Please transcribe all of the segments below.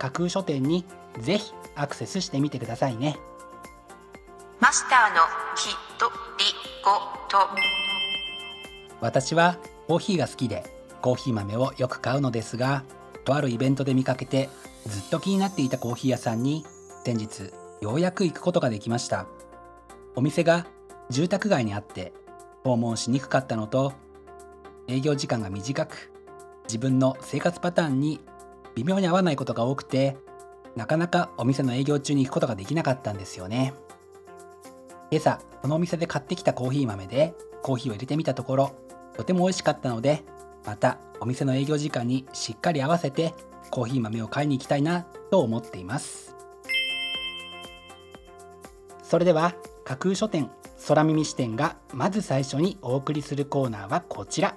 架空書店にぜひアクセスしてみてくださいね。マスターのひとりごと。私はコーヒーが好きでコーヒー豆をよく買うのですがとあるイベントで見かけてずっと気になっていたコーヒー屋さんに先日ようやく行くことができました。お店が住宅街にあって訪問しにくかったのと営業時間が短く自分の生活パターンに微妙に合わないことが多くてなかなかお店の営業中に行くことができなかったんですよね。今朝このお店で買ってきたコーヒー豆でコーヒーを入れてみたところとても美味しかったのでまたお店の営業時間にしっかり合わせてコーヒー豆を買いに行きたいなと思っています。それでは架空書店空耳視点がまず最初にお送りするコーナーはこちら。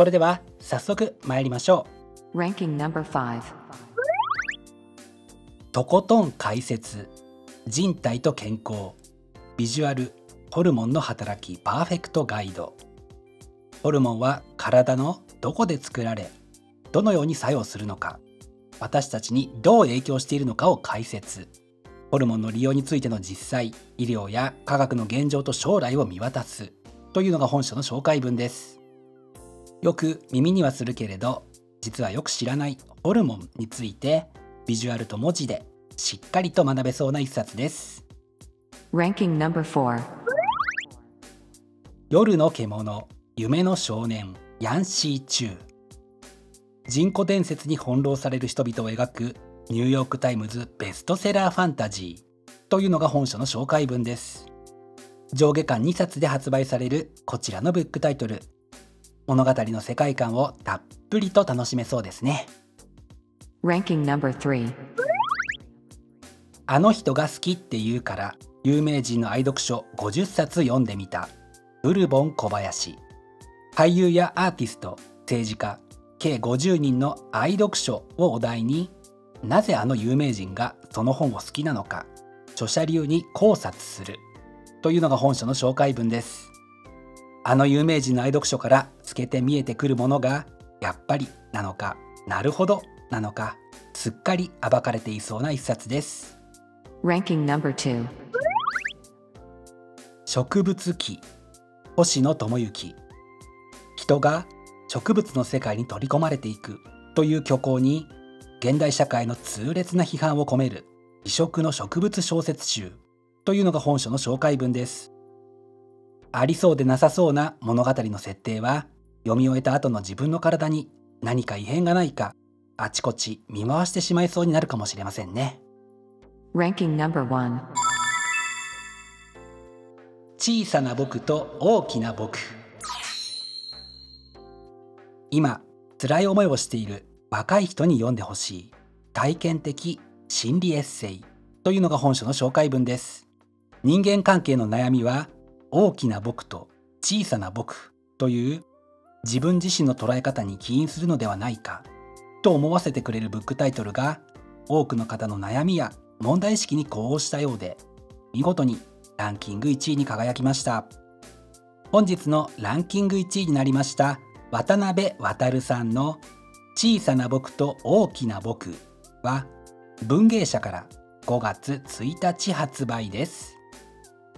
それでは早速参りましょう。Ranking number 5とことん解説。人体と健康。ビジュアルホルモンの働きパーフェクトガイド。ホルモンは体のどこで作られどのように作用するのか。私たちにどう影響しているのかを解説。ホルモンの利用についての実際医療や科学の現状と将来を見渡す。というのが本書の紹介文ですよく耳にはするけれど実はよく知らないホルモンについてビジュアルと文字でしっかりと学べそうな一冊です。Ranking number 4夜の獣夢の少年ヤンシー・チュー。人古伝説に翻弄される人々を描くニューヨーク・タイムズベストセラーファンタジー。というのが本書の紹介文です。上下巻2冊で発売されるこちらのブックタイトル物語の世界観をたっぷりと楽しめそうですね。Ranking number 3あの人が好きって言うから有名人の愛読書50冊読んでみた。ブルボン小林。俳優やアーティスト政治家計50人の愛読書をお題になぜあの有名人がその本を好きなのか著者流に考察する。というのが本書の紹介文ですあの有名人の愛読書から透けて見えてくるものがやっぱりなのかなるほどなのかすっかり暴かれていそうな一冊です。Ranking number 2植物記星野智之。人が植物の世界に取り込まれていくという虚構に現代社会の痛烈な批判を込める異色の植物小説集というのが本書の紹介文ですありそうでなさそうな物語の設定は読み終えた後の自分の体に何か異変がないかあちこち見回してしまいそうになるかもしれませんね。Ranking number 1小さな僕と大きな僕。今辛い思いをしている若い人に読んでほしい体験的心理エッセイというのが本書の紹介文です。人間関係の悩みは大きな僕と小さな僕という自分自身の捉え方に起因するのではないかと思わせてくれるブックタイトルが多くの方の悩みや問題意識に呼応したようで見事にランキング1位に輝きました本日のランキング1位になりました渡辺航さんの「小さな僕と大きな僕」は文芸社から5月1日発売です。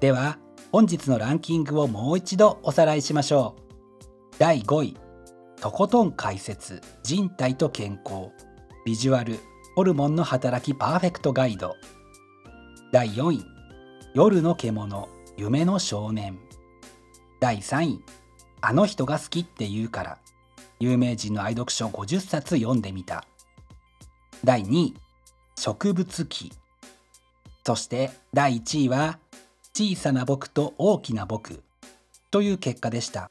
では本日のランキングをもう一度おさらいしましょう。第5位とことん解説人体と健康。ビジュアルホルモンの働きパーフェクトガイド。第4位夜の獣夢の少年。第3位あの人が好きって言うから。有名人の愛読書50冊読んでみた。第2位植物記。そして第1位は小さな僕と大きな僕という結果でした。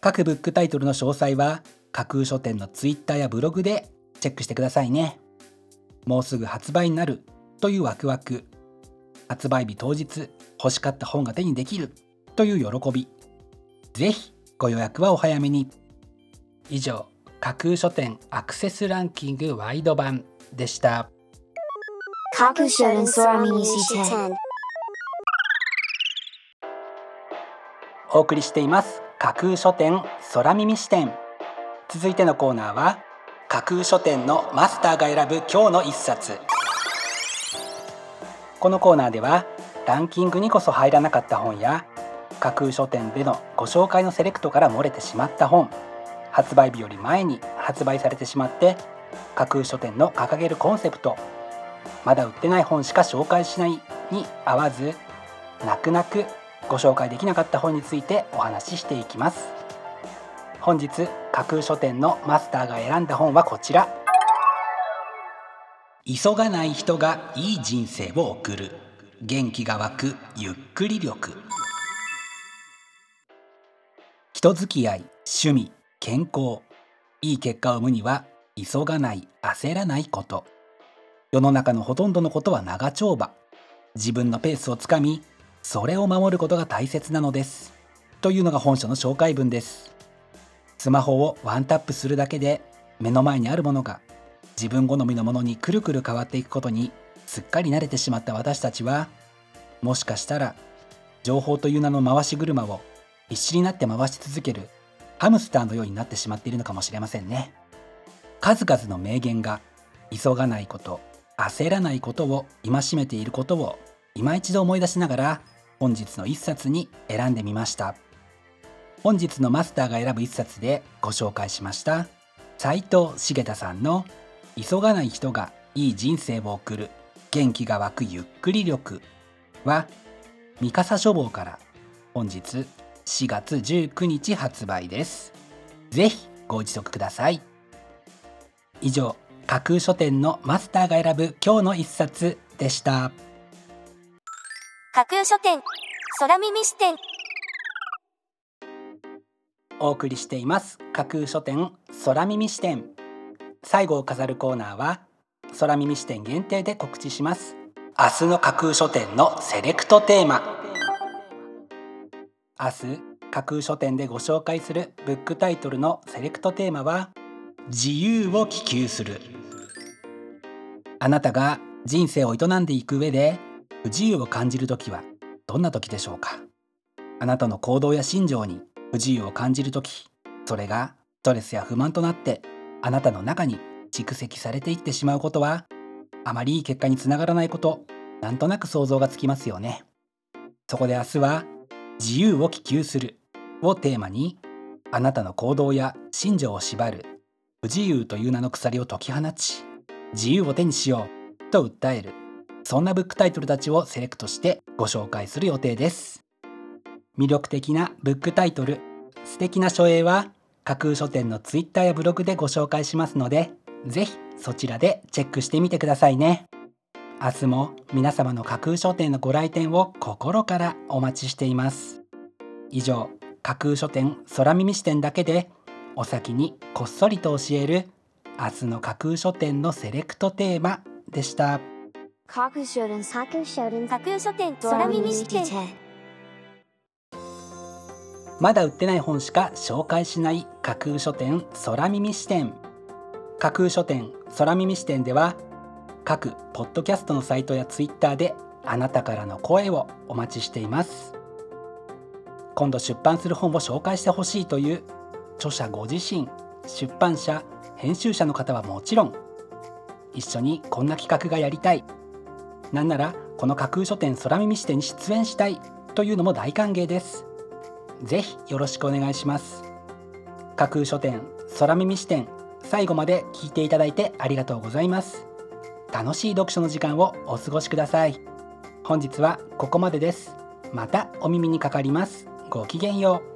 各ブックタイトルの詳細は架空書店のツイッターやブログでチェックしてくださいね。もうすぐ発売になるというワクワク。発売日当日欲しかった本が手にできるという喜び。ぜひご予約はお早めに。以上架空書店アクセスランキングワイド版でした。架空書店空耳視点お送りしています。架空書店空耳視点。続いてのコーナーは架空書店のマスターが選ぶ今日の一冊。このコーナーではランキングにこそ入らなかった本や架空書店でのご紹介のセレクトから漏れてしまった本発売日より前に発売されてしまって架空書店の掲げるコンセプトまだ売ってない本しか紹介しないに合わず泣く泣くご紹介できなかった本についてお話ししていきます。本日架空書店のマスターが選んだ本はこちら。急がない人がいい人生を送る。元気が湧くゆっくり力。人付き合い趣味健康。いい結果を生むには急がない焦らないこと。世の中のほとんどのことは長丁場。自分のペースをつかみそれを守ることが大切なのです。というのが本書の紹介文です。スマホをワンタップするだけで目の前にあるものが自分好みのものにくるくる変わっていくことにすっかり慣れてしまった私たちはもしかしたら情報という名の回し車を必死になって回し続けるハムスターのようになってしまっているのかもしれませんね。数々の名言が急がないこと焦らないことを戒めていることを今一度思い出しながら本日の一冊に選んでみました。本日のマスターが選ぶ一冊でご紹介しました。斉藤茂太さんの「急がない人がいい人生を送る元気が湧くゆっくり力」は三笠書房から本日4月19日発売です。ぜひご一読ください。以上架空書店のマスターが選ぶ今日の一冊でした。架空書店。空耳視点。お送りしています。架空書店空耳視点。最後を飾るコーナーは空耳視点限定で告知します。明日の架空書店のセレクトテーマ。明日架空書店でご紹介するブックタイトルのセレクトテーマは自由を希求する。あなたが人生を営んでいく上で不自由を感じる時はどんな時でしょうか？あなたの行動や心情に不自由を感じる時それがストレスや不満となってあなたの中に蓄積されていってしまうことはあまりいい結果につながらないことなんとなく想像がつきますよね。そこで明日は自由を希求するをテーマにあなたの行動や心情を縛る不自由という名の鎖を解き放ち自由を手にしようと訴える。そんなブックタイトルたちをセレクトしてご紹介する予定です。魅力的なブックタイトル素敵な書影は架空書店のツイッターやブログでご紹介しますのでぜひそちらでチェックしてみてくださいね。明日も皆様の架空書店のご来店を心からお待ちしています。以上架空書店空耳視点だけでお先にこっそりと教える明日の架空書店のセレクトテーマでした。架空書店架空書店架空書店空耳視点まだ売ってない本しか紹介しない架空書店空耳視点。架空書店空耳視点では各ポッドキャストのサイトやツイッターであなたからの声をお待ちしています。今度出版する本を紹介してほしいという著者ご自身出版社編集者の方はもちろん一緒にこんな企画がやりたいなんならこの架空書店空耳視点に出演したいというのも大歓迎です。ぜひよろしくお願いします。架空書店空耳視点最後まで聞いていただいてありがとうございます。楽しい読書の時間をお過ごしください。本日はここまでです。またお耳にかかります。ごきげんよう。